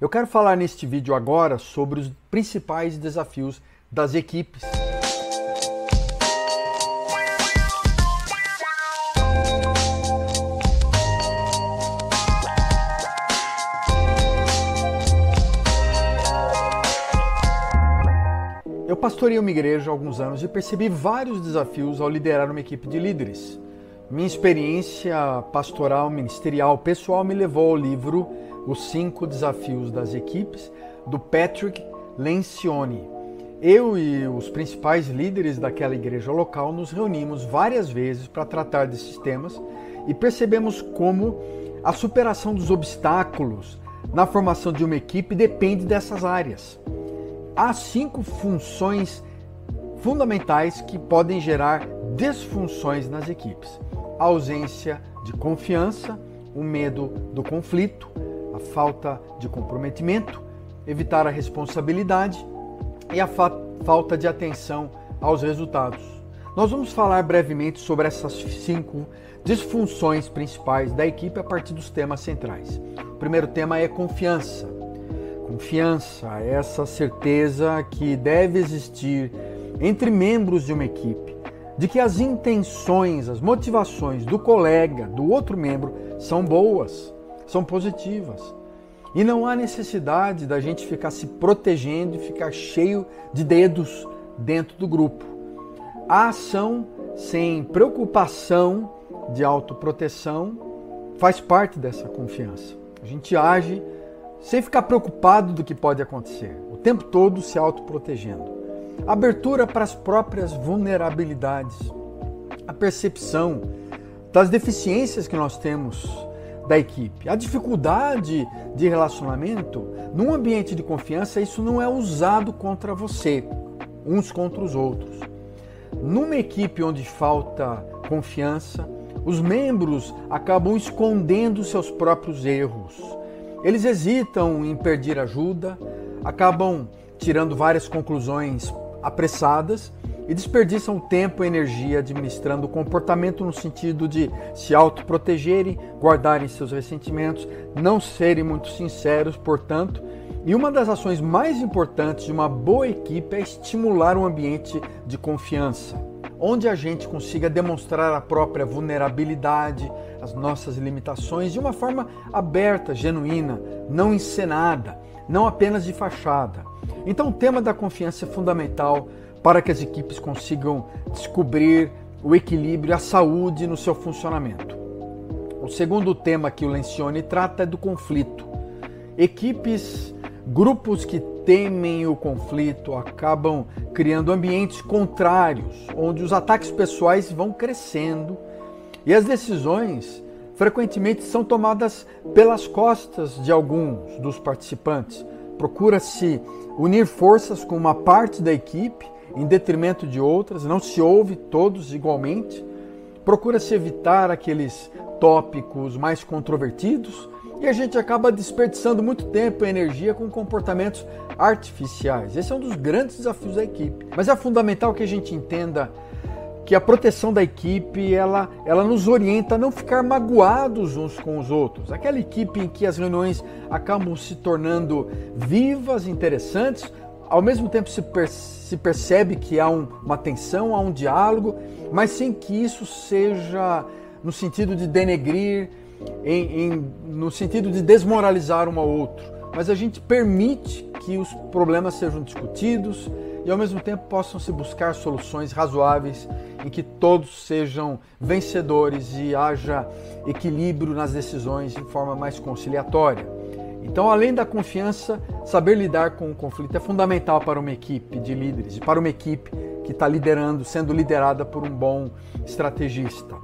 Eu quero falar neste vídeo agora sobre os principais desafios das equipes. Eu pastorei uma igreja há alguns anos e percebi vários desafios ao liderar uma equipe de líderes. Minha experiência pastoral, ministerial, pessoal me levou ao livro os Cinco Desafios das Equipes, do Patrick Lencioni. Eu e os principais líderes daquela igreja local nos reunimos várias vezes para tratar desses temas e percebemos como a superação dos obstáculos na formação de uma equipe depende dessas áreas. Há cinco funções fundamentais que podem gerar desfunções nas equipes: a ausência de confiança, o medo do conflito, falta de comprometimento, evitar a responsabilidade e a fa falta de atenção aos resultados. Nós vamos falar brevemente sobre essas cinco disfunções principais da equipe a partir dos temas centrais. O primeiro tema é confiança. Confiança, essa certeza que deve existir entre membros de uma equipe de que as intenções, as motivações do colega, do outro membro, são boas são positivas. E não há necessidade da gente ficar se protegendo e ficar cheio de dedos dentro do grupo. A ação sem preocupação de autoproteção faz parte dessa confiança. A gente age sem ficar preocupado do que pode acontecer, o tempo todo se autoprotegendo. Abertura para as próprias vulnerabilidades, a percepção das deficiências que nós temos da equipe. A dificuldade de relacionamento, num ambiente de confiança, isso não é usado contra você, uns contra os outros. Numa equipe onde falta confiança, os membros acabam escondendo seus próprios erros. Eles hesitam em pedir ajuda, acabam tirando várias conclusões apressadas e desperdiçam tempo e energia administrando o comportamento no sentido de se autoprotegerem, guardarem seus ressentimentos, não serem muito sinceros, portanto. E uma das ações mais importantes de uma boa equipe é estimular um ambiente de confiança, onde a gente consiga demonstrar a própria vulnerabilidade, as nossas limitações de uma forma aberta, genuína, não encenada, não apenas de fachada. Então, o tema da confiança é fundamental para que as equipes consigam descobrir o equilíbrio a saúde no seu funcionamento. O segundo tema que o Lencioni trata é do conflito. Equipes, grupos que temem o conflito acabam criando ambientes contrários, onde os ataques pessoais vão crescendo e as decisões frequentemente são tomadas pelas costas de alguns dos participantes. Procura-se unir forças com uma parte da equipe em detrimento de outras, não se ouve todos igualmente, procura-se evitar aqueles tópicos mais controvertidos e a gente acaba desperdiçando muito tempo e energia com comportamentos artificiais. Esse é um dos grandes desafios da equipe. Mas é fundamental que a gente entenda que a proteção da equipe ela, ela nos orienta a não ficar magoados uns com os outros. Aquela equipe em que as reuniões acabam se tornando vivas, interessantes, ao mesmo tempo se, se percebe que há um, uma tensão, há um diálogo, mas sem que isso seja no sentido de denegrir, em, em, no sentido de desmoralizar um ao outro. Mas a gente permite que os problemas sejam discutidos e ao mesmo tempo possam se buscar soluções razoáveis em que todos sejam vencedores e haja equilíbrio nas decisões de forma mais conciliatória. Então, além da confiança, saber lidar com o conflito é fundamental para uma equipe de líderes para uma equipe que está liderando, sendo liderada por um bom estrategista.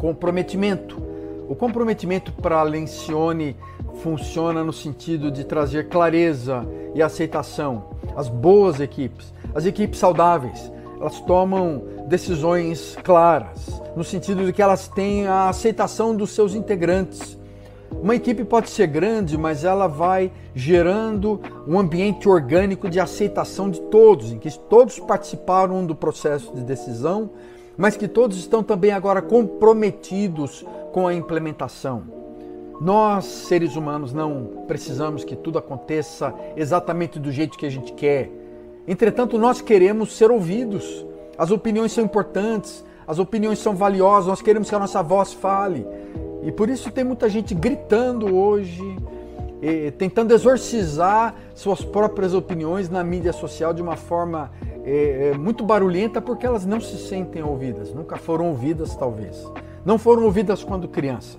Comprometimento. O comprometimento para Lencioni funciona no sentido de trazer clareza e aceitação. As boas equipes, as equipes saudáveis, elas tomam decisões claras, no sentido de que elas têm a aceitação dos seus integrantes uma equipe pode ser grande, mas ela vai gerando um ambiente orgânico de aceitação de todos, em que todos participaram do processo de decisão, mas que todos estão também agora comprometidos com a implementação. Nós, seres humanos, não precisamos que tudo aconteça exatamente do jeito que a gente quer. Entretanto, nós queremos ser ouvidos. As opiniões são importantes, as opiniões são valiosas, nós queremos que a nossa voz fale. E por isso tem muita gente gritando hoje, tentando exorcizar suas próprias opiniões na mídia social de uma forma é, é, muito barulhenta porque elas não se sentem ouvidas, nunca foram ouvidas, talvez. Não foram ouvidas quando crianças,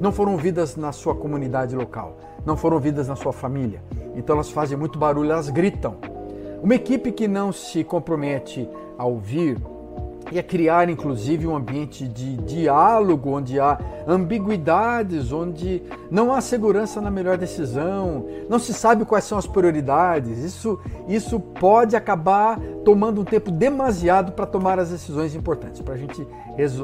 não foram ouvidas na sua comunidade local, não foram ouvidas na sua família. Então elas fazem muito barulho, elas gritam. Uma equipe que não se compromete a ouvir, e a criar inclusive um ambiente de diálogo onde há ambiguidades, onde não há segurança na melhor decisão, não se sabe quais são as prioridades. Isso, isso pode acabar tomando um tempo demasiado para tomar as decisões importantes, para a gente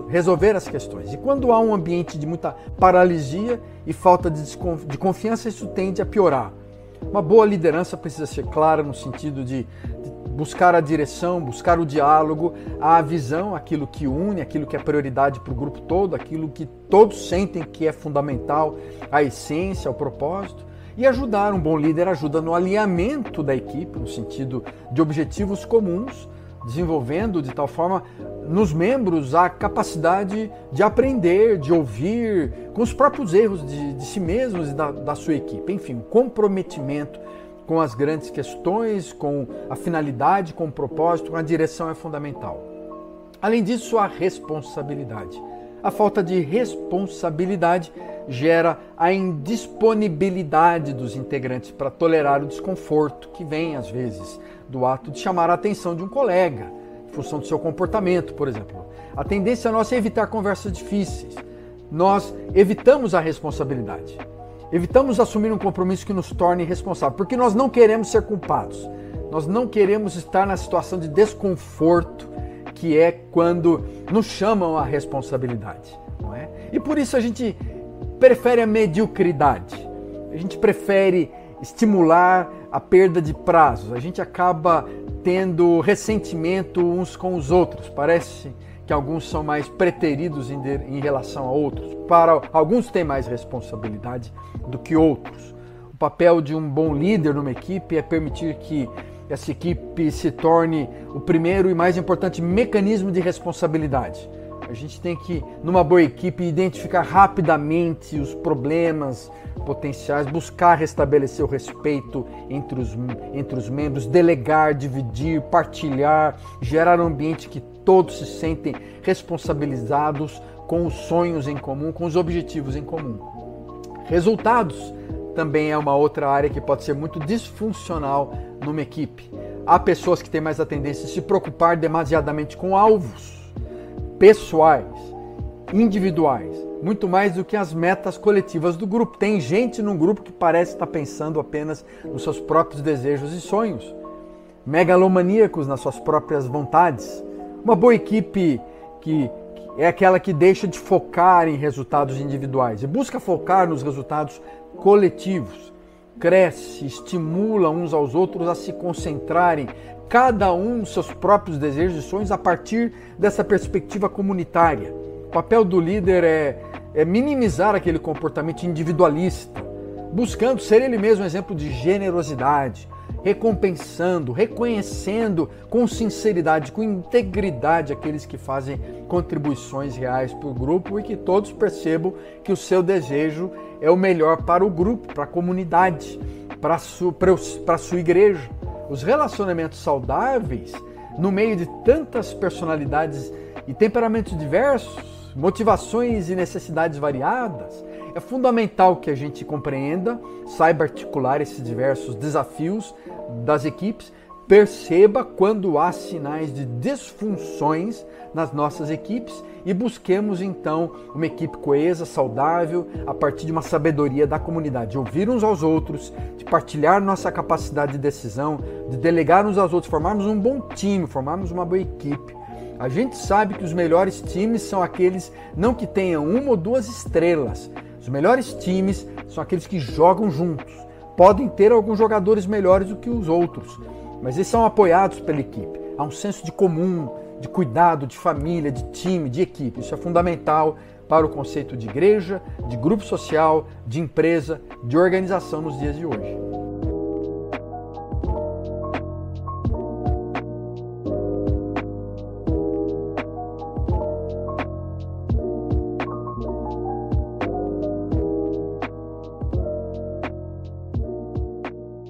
resolver as questões. E quando há um ambiente de muita paralisia e falta de, de confiança, isso tende a piorar. Uma boa liderança precisa ser clara no sentido de buscar a direção, buscar o diálogo, a visão, aquilo que une, aquilo que é prioridade para o grupo todo, aquilo que todos sentem que é fundamental, a essência, o propósito. E ajudar, um bom líder ajuda no alinhamento da equipe, no sentido de objetivos comuns, desenvolvendo de tal forma nos membros a capacidade de aprender, de ouvir, com os próprios erros de, de si mesmos e da, da sua equipe. Enfim, um comprometimento com as grandes questões, com a finalidade, com o propósito, com a direção é fundamental. Além disso, a responsabilidade. A falta de responsabilidade gera a indisponibilidade dos integrantes para tolerar o desconforto que vem, às vezes, do ato de chamar a atenção de um colega, em função do seu comportamento, por exemplo. A tendência nossa é evitar conversas difíceis. Nós evitamos a responsabilidade. Evitamos assumir um compromisso que nos torne responsável, porque nós não queremos ser culpados. Nós não queremos estar na situação de desconforto que é quando nos chamam a responsabilidade, não é? E por isso a gente prefere a mediocridade. A gente prefere estimular a perda de prazos. A gente acaba tendo ressentimento uns com os outros. Parece que alguns são mais preteridos em, de, em relação a outros. Para alguns têm mais responsabilidade do que outros. O papel de um bom líder numa equipe é permitir que essa equipe se torne o primeiro e mais importante mecanismo de responsabilidade. A gente tem que, numa boa equipe, identificar rapidamente os problemas potenciais, buscar restabelecer o respeito entre os, entre os membros, delegar, dividir, partilhar, gerar um ambiente que todos se sentem responsabilizados com os sonhos em comum, com os objetivos em comum. Resultados também é uma outra área que pode ser muito disfuncional numa equipe. Há pessoas que têm mais a tendência a se preocupar demasiadamente com alvos pessoais, individuais, muito mais do que as metas coletivas do grupo. Tem gente no grupo que parece estar pensando apenas nos seus próprios desejos e sonhos, megalomaníacos nas suas próprias vontades. Uma boa equipe que é aquela que deixa de focar em resultados individuais e busca focar nos resultados coletivos. Cresce, estimula uns aos outros a se concentrarem, cada um seus próprios desejos e sonhos a partir dessa perspectiva comunitária. O papel do líder é, é minimizar aquele comportamento individualista, buscando ser ele mesmo um exemplo de generosidade, recompensando, reconhecendo com sinceridade, com integridade aqueles que fazem contribuições reais para o grupo e que todos percebam que o seu desejo é o melhor para o grupo, para a comunidade, para a sua, para sua igreja. Os relacionamentos saudáveis, no meio de tantas personalidades e temperamentos diversos, motivações e necessidades variadas, é fundamental que a gente compreenda, saiba articular esses diversos desafios das equipes, perceba quando há sinais de disfunções nas nossas equipes e busquemos então uma equipe coesa, saudável, a partir de uma sabedoria da comunidade, de ouvir uns aos outros, de partilhar nossa capacidade de decisão, de delegar uns aos outros, formarmos um bom time, formarmos uma boa equipe. A gente sabe que os melhores times são aqueles não que tenham uma ou duas estrelas. Os melhores times são aqueles que jogam juntos Podem ter alguns jogadores melhores do que os outros, mas eles são apoiados pela equipe. Há um senso de comum, de cuidado, de família, de time, de equipe. Isso é fundamental para o conceito de igreja, de grupo social, de empresa, de organização nos dias de hoje.